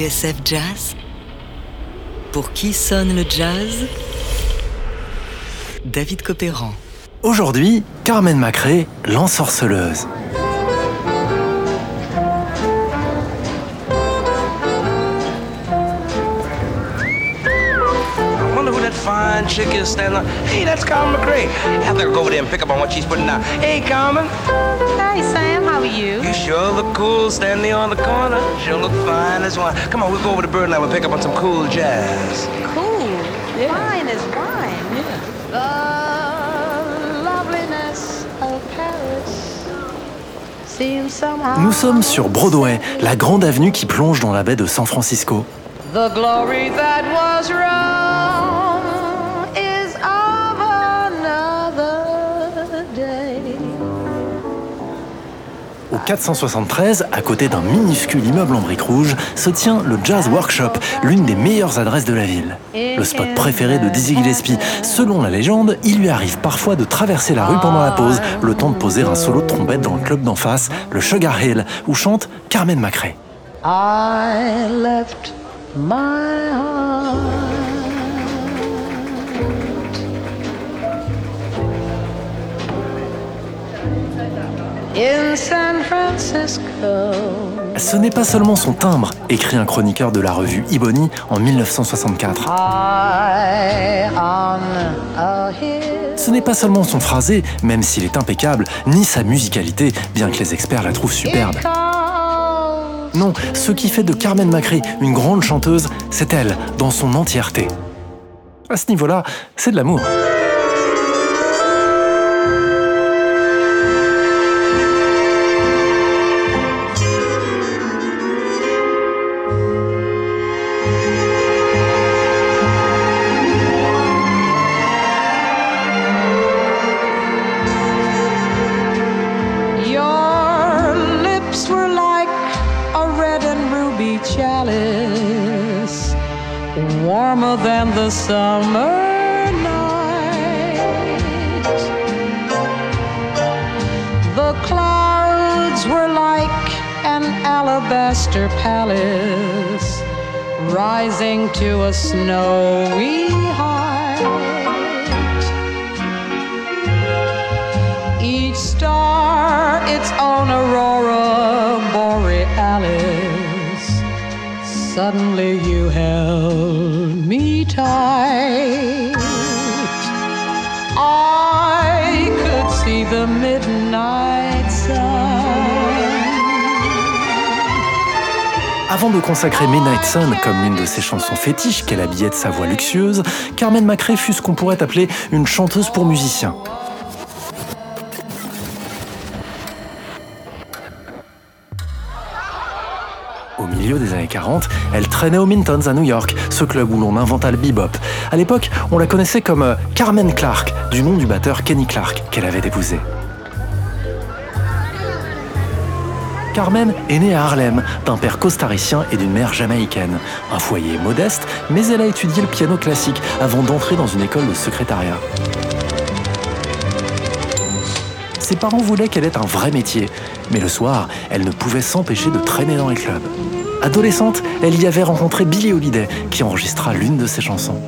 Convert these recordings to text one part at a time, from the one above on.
TSF Jazz Pour qui sonne le jazz? David Copéran. Aujourd'hui, Carmen Macré, l'ensorceleuse. Fine chick is standing up. Hey, that's Carmen McRae. I better go over there and pick up on what she's putting down. Hey, Carmen. Hey, Sam, how are you? You sure look cool standing on the corner. Sure look fine as wine. Come on, we'll go over to Bird and pick up on some cool jazz. Cool. Fine as wine. The loveliness of Paris seems somehow. Nous sommes sur Broadway, la grande avenue qui plonge dans la baie de San Francisco. The glory that was Rome Au 473, à côté d'un minuscule immeuble en briques rouges, se tient le Jazz Workshop, l'une des meilleures adresses de la ville. Le spot préféré de Dizzy Gillespie. Selon la légende, il lui arrive parfois de traverser la rue pendant la pause, le temps de poser un solo de trompette dans le club d'en face, le Sugar Hill, où chante Carmen Macrae. In San Francisco. Ce n'est pas seulement son timbre, écrit un chroniqueur de la revue Ebony en 1964. High on a hill. Ce n'est pas seulement son phrasé, même s'il est impeccable, ni sa musicalité, bien que les experts la trouvent superbe. Non, ce qui fait de Carmen Macré une grande chanteuse, c'est elle, dans son entièreté. À ce niveau-là, c'est de l'amour. Warmer than the summer night. The clouds were like an alabaster palace, rising to a snowy height. Each star its own aurora borealis. Suddenly you Avant de consacrer Midnight Sun comme l'une de ses chansons fétiches qu'elle habillait de sa voix luxueuse, Carmen Macré fut ce qu'on pourrait appeler une chanteuse pour musiciens. Au milieu des années 40, elle traînait aux Mintons à New York, ce club où l'on inventa le bebop. À l'époque, on la connaissait comme euh, Carmen Clark, du nom du batteur Kenny Clark, qu'elle avait épousé. Carmen est née à Harlem, d'un père costaricien et d'une mère jamaïcaine. Un foyer modeste, mais elle a étudié le piano classique avant d'entrer dans une école de secrétariat. Ses parents voulaient qu'elle ait un vrai métier, mais le soir, elle ne pouvait s'empêcher de traîner dans les clubs. Adolescente, elle y avait rencontré Billie Holiday, qui enregistra l'une de ses chansons.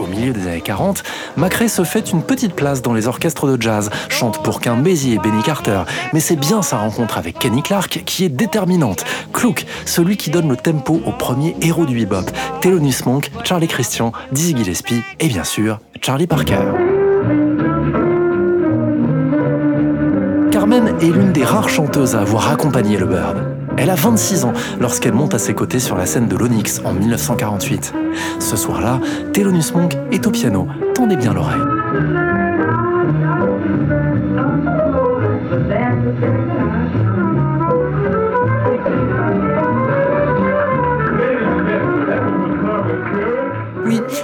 Au milieu des années 40, Macré se fait une petite place dans les orchestres de jazz, chante pour Count Basie et Benny Carter, mais c'est bien sa rencontre avec Kenny Clark qui est déterminante. Clouk, celui qui donne le tempo au premier héros du bebop, Thelonious Monk, Charlie Christian, Dizzy Gillespie et bien sûr Charlie Parker. Carmen est l'une des rares chanteuses à avoir accompagné le Bird. Elle a 26 ans lorsqu'elle monte à ses côtés sur la scène de l'Onyx en 1948. Ce soir-là, Thelonious Monk est au piano. Tendez bien l'oreille.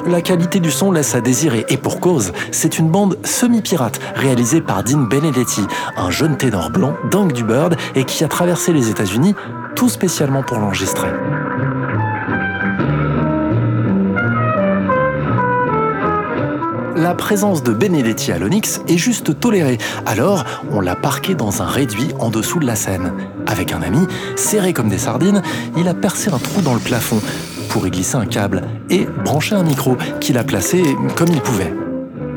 la qualité du son laisse à désirer, et pour cause, c'est une bande semi-pirate réalisée par Dean Benedetti, un jeune ténor blanc dingue du Bird et qui a traversé les États-Unis tout spécialement pour l'enregistrer. la présence de Benedetti à l'Onyx est juste tolérée, alors on l'a parqué dans un réduit en dessous de la scène. Avec un ami, serré comme des sardines, il a percé un trou dans le plafond, pour y glisser un câble et brancher un micro qu'il a placé comme il pouvait.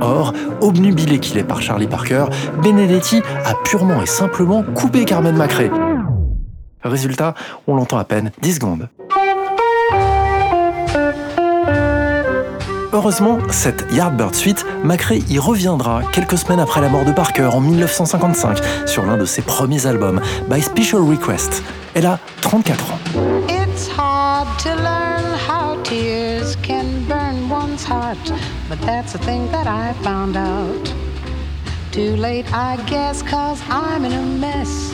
Or, obnubilé qu'il est par Charlie Parker, Benedetti a purement et simplement coupé Carmen Macré. Résultat, on l'entend à peine 10 secondes. Heureusement, cette Yardbird Suite, Macrae y reviendra quelques semaines après la mort de Parker en 1955 sur l'un de ses premiers albums, By Special Request. Elle a 34 ans. But that's the thing that I found out. Too late, I guess, cause I'm in a mess.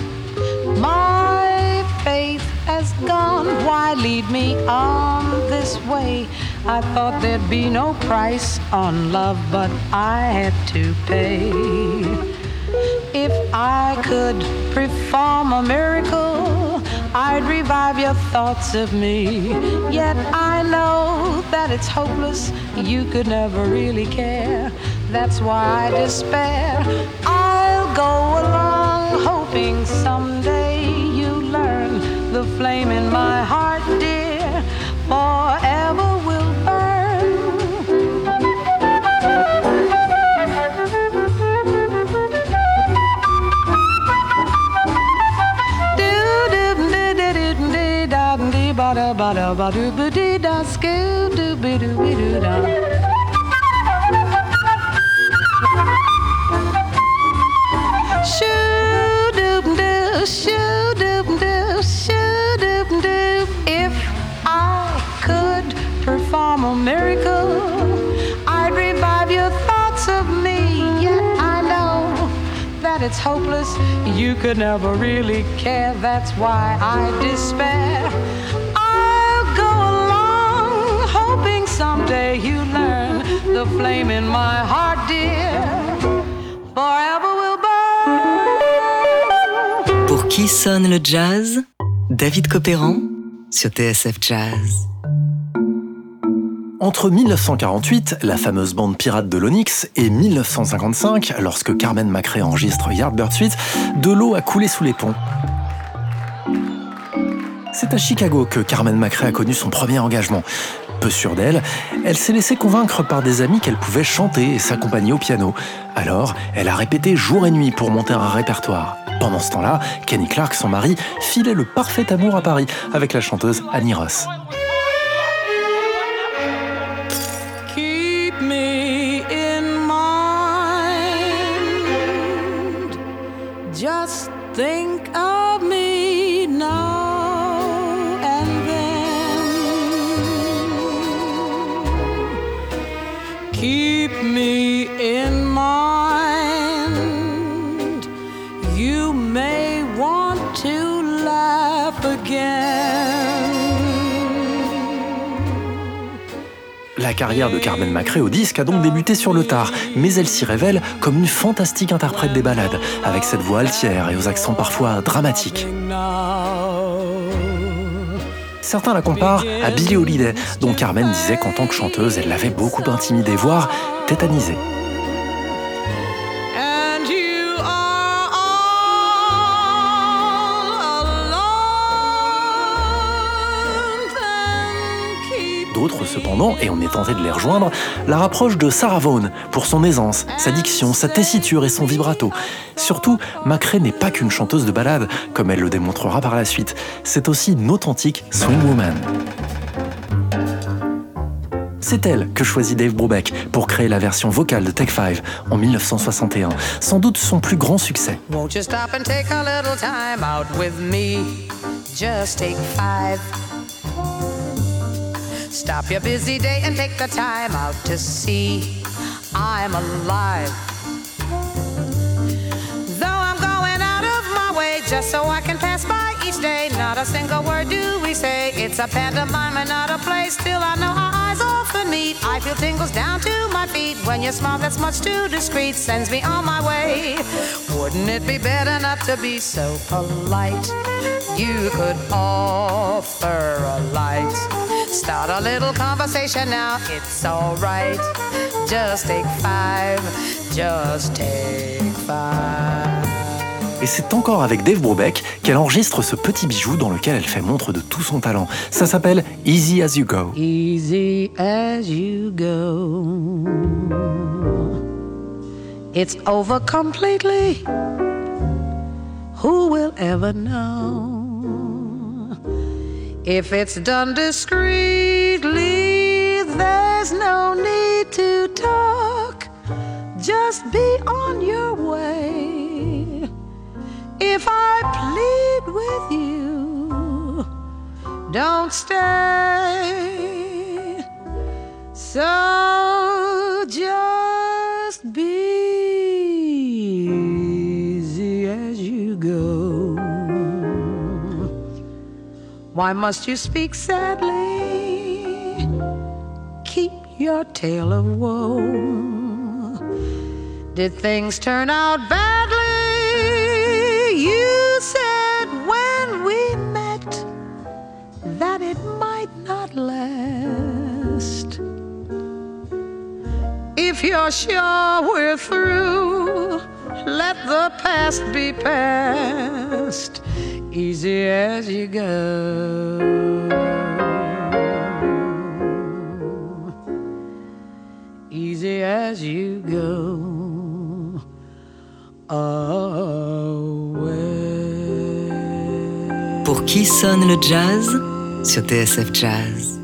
My faith has gone. Why lead me on this way? I thought there'd be no price on love, but I had to pay. If I could perform a miracle, I'd revive your thoughts of me. Yet I know that it's hopeless, you could never really care. That's why I despair. I'll go along hoping someday you learn the flame in my heart, Shoo-doop-doo, shoo-doop-doo, shoo-doop-doo. If I could perform a miracle, I'd revive your thoughts of me. Yet I know that it's hopeless. You could never really care. That's why I despair. Someday you learn the flame in my heart, dear. Forever will burn. Pour qui sonne le jazz? David Copéran sur TSF Jazz. Entre 1948, la fameuse bande pirate de l'Onyx, et 1955, lorsque Carmen Macrae enregistre Yardbird Suite, de l'eau a coulé sous les ponts. C'est à Chicago que Carmen Macrae a connu son premier engagement. Peu sûre d'elle, elle s'est laissée convaincre par des amis qu'elle pouvait chanter et s'accompagner au piano. Alors, elle a répété jour et nuit pour monter un répertoire. Pendant ce temps-là, Kenny Clark, son mari, filait le parfait amour à Paris avec la chanteuse Annie Ross. La carrière de Carmen Macrae au disque a donc débuté sur le tard, mais elle s'y révèle comme une fantastique interprète des ballades, avec cette voix altière et aux accents parfois dramatiques. Certains la comparent à Billie Holiday, dont Carmen disait qu'en tant que chanteuse, elle l'avait beaucoup intimidée, voire tétanisée. D'autres, cependant, et on est tenté de les rejoindre, la rapprochent de Sarah Vaughan pour son aisance, sa diction, sa tessiture et son vibrato. Surtout, Macrae n'est pas qu'une chanteuse de ballade, comme elle le démontrera par la suite. C'est aussi une authentique swing woman. C'est elle que choisit Dave Brubeck pour créer la version vocale de Take 5 en 1961, sans doute son plus grand succès. Stop your busy day and take the time out to see I'm alive. Though I'm going out of my way just so I can pass by each day, not a single word do we say. It's a pantomime and not a play. Still, I know our eyes often meet. I feel tingles down to my feet when your smile that's much too discreet sends me on my way. Wouldn't it be better not to be so polite? You could offer a light. Start a little conversation now, it's alright. Just take five, just take five. Et c'est encore avec Dave Brubeck qu'elle enregistre ce petit bijou dans lequel elle fait montre de tout son talent. Ça s'appelle Easy as You Go. Easy as you go. It's over completely. Who will ever know? If it's done discreetly, there's no need to talk. Just be on your way. If I plead with you, don't stay. So just be easy as you go. Why must you speak sadly? Keep your tale of woe. Did things turn out badly? You said when we met that it might not last. If you're sure we're through, let the past be past, easy as you go. Easy as you go. Away. Pour qui sonne le jazz? Sur TSF Jazz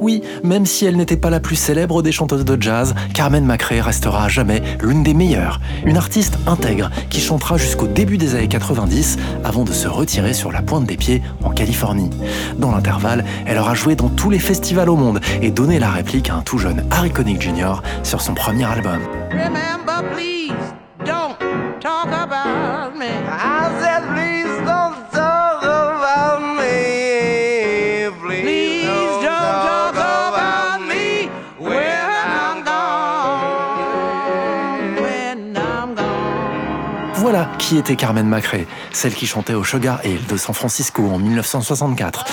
Oui, même si elle n'était pas la plus célèbre des chanteuses de jazz, Carmen McRae restera à jamais l'une des meilleures. Une artiste intègre qui chantera jusqu'au début des années 90 avant de se retirer sur la pointe des pieds en Californie. Dans l'intervalle, elle aura joué dans tous les festivals au monde et donné la réplique à un tout jeune Harry Connick Jr. sur son premier album. Voilà qui était Carmen McRae, celle qui chantait au Sugar Hill de San Francisco en 1964.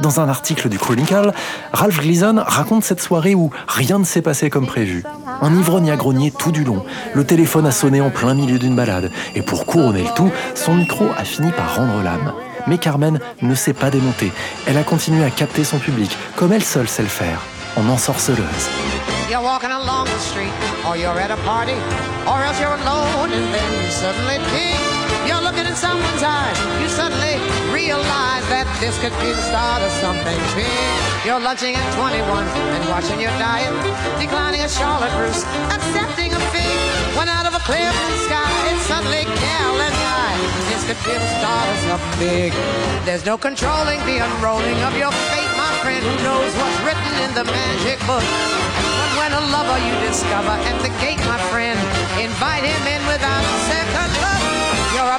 Dans un article du Chronicle, Ralph Gleason raconte cette soirée où rien ne s'est passé comme prévu. Un ivrogne a grogné tout du long, le téléphone a sonné en plein milieu d'une balade, et pour couronner le tout, son micro a fini par rendre l'âme. Mais Carmen ne s'est pas démontée, elle a continué à capter son public, comme elle seule sait le faire, en ensorceleuse. You're walking suddenly you're looking in someone's eyes. You suddenly realize that this could be the start of something big. You're lunching at 21 and watching your diet, declining a Charlotte Russe, accepting a fee. When out of a clear blue sky, it's suddenly and guy. This could be the start of something big. There's no controlling the unrolling of your fate, my friend. Who knows what's written in the magic book? But when a lover you discover at the gate, my friend,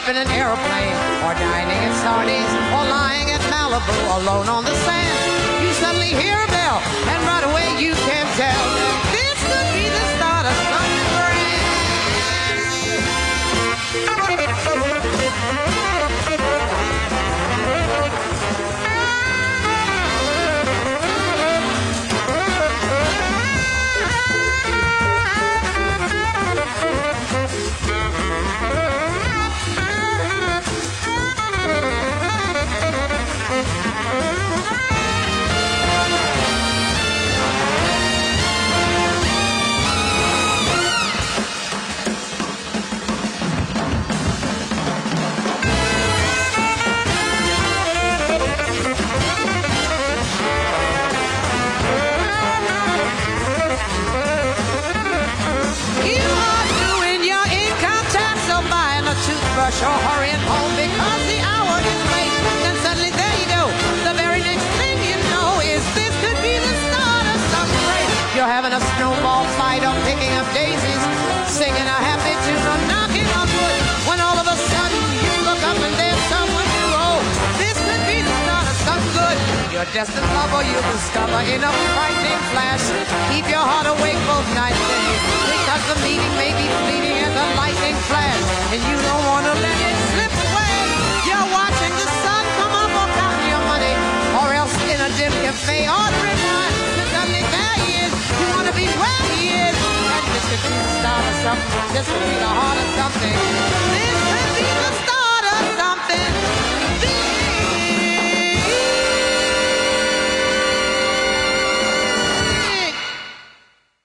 in an aeroplane, or dining at Sardines, or lying at Malibu, alone on the sand. You suddenly hear a bell, and right away you can tell toothbrush or hurrying home because the hour is late. Then suddenly there you go. The very next thing you know is this could be the start of something great. You're having a snowball fight or picking up daisies, singing a happy tune or knocking on wood. When all of a sudden you look up and there's someone new. Oh, this could be the start of something good. Your destined lover you'll discover in a frightening flash. Keep your heart awake both night and. Because the meeting may be fleeting as a lightning flash. And you This could be the heart of something. This could be the start of something.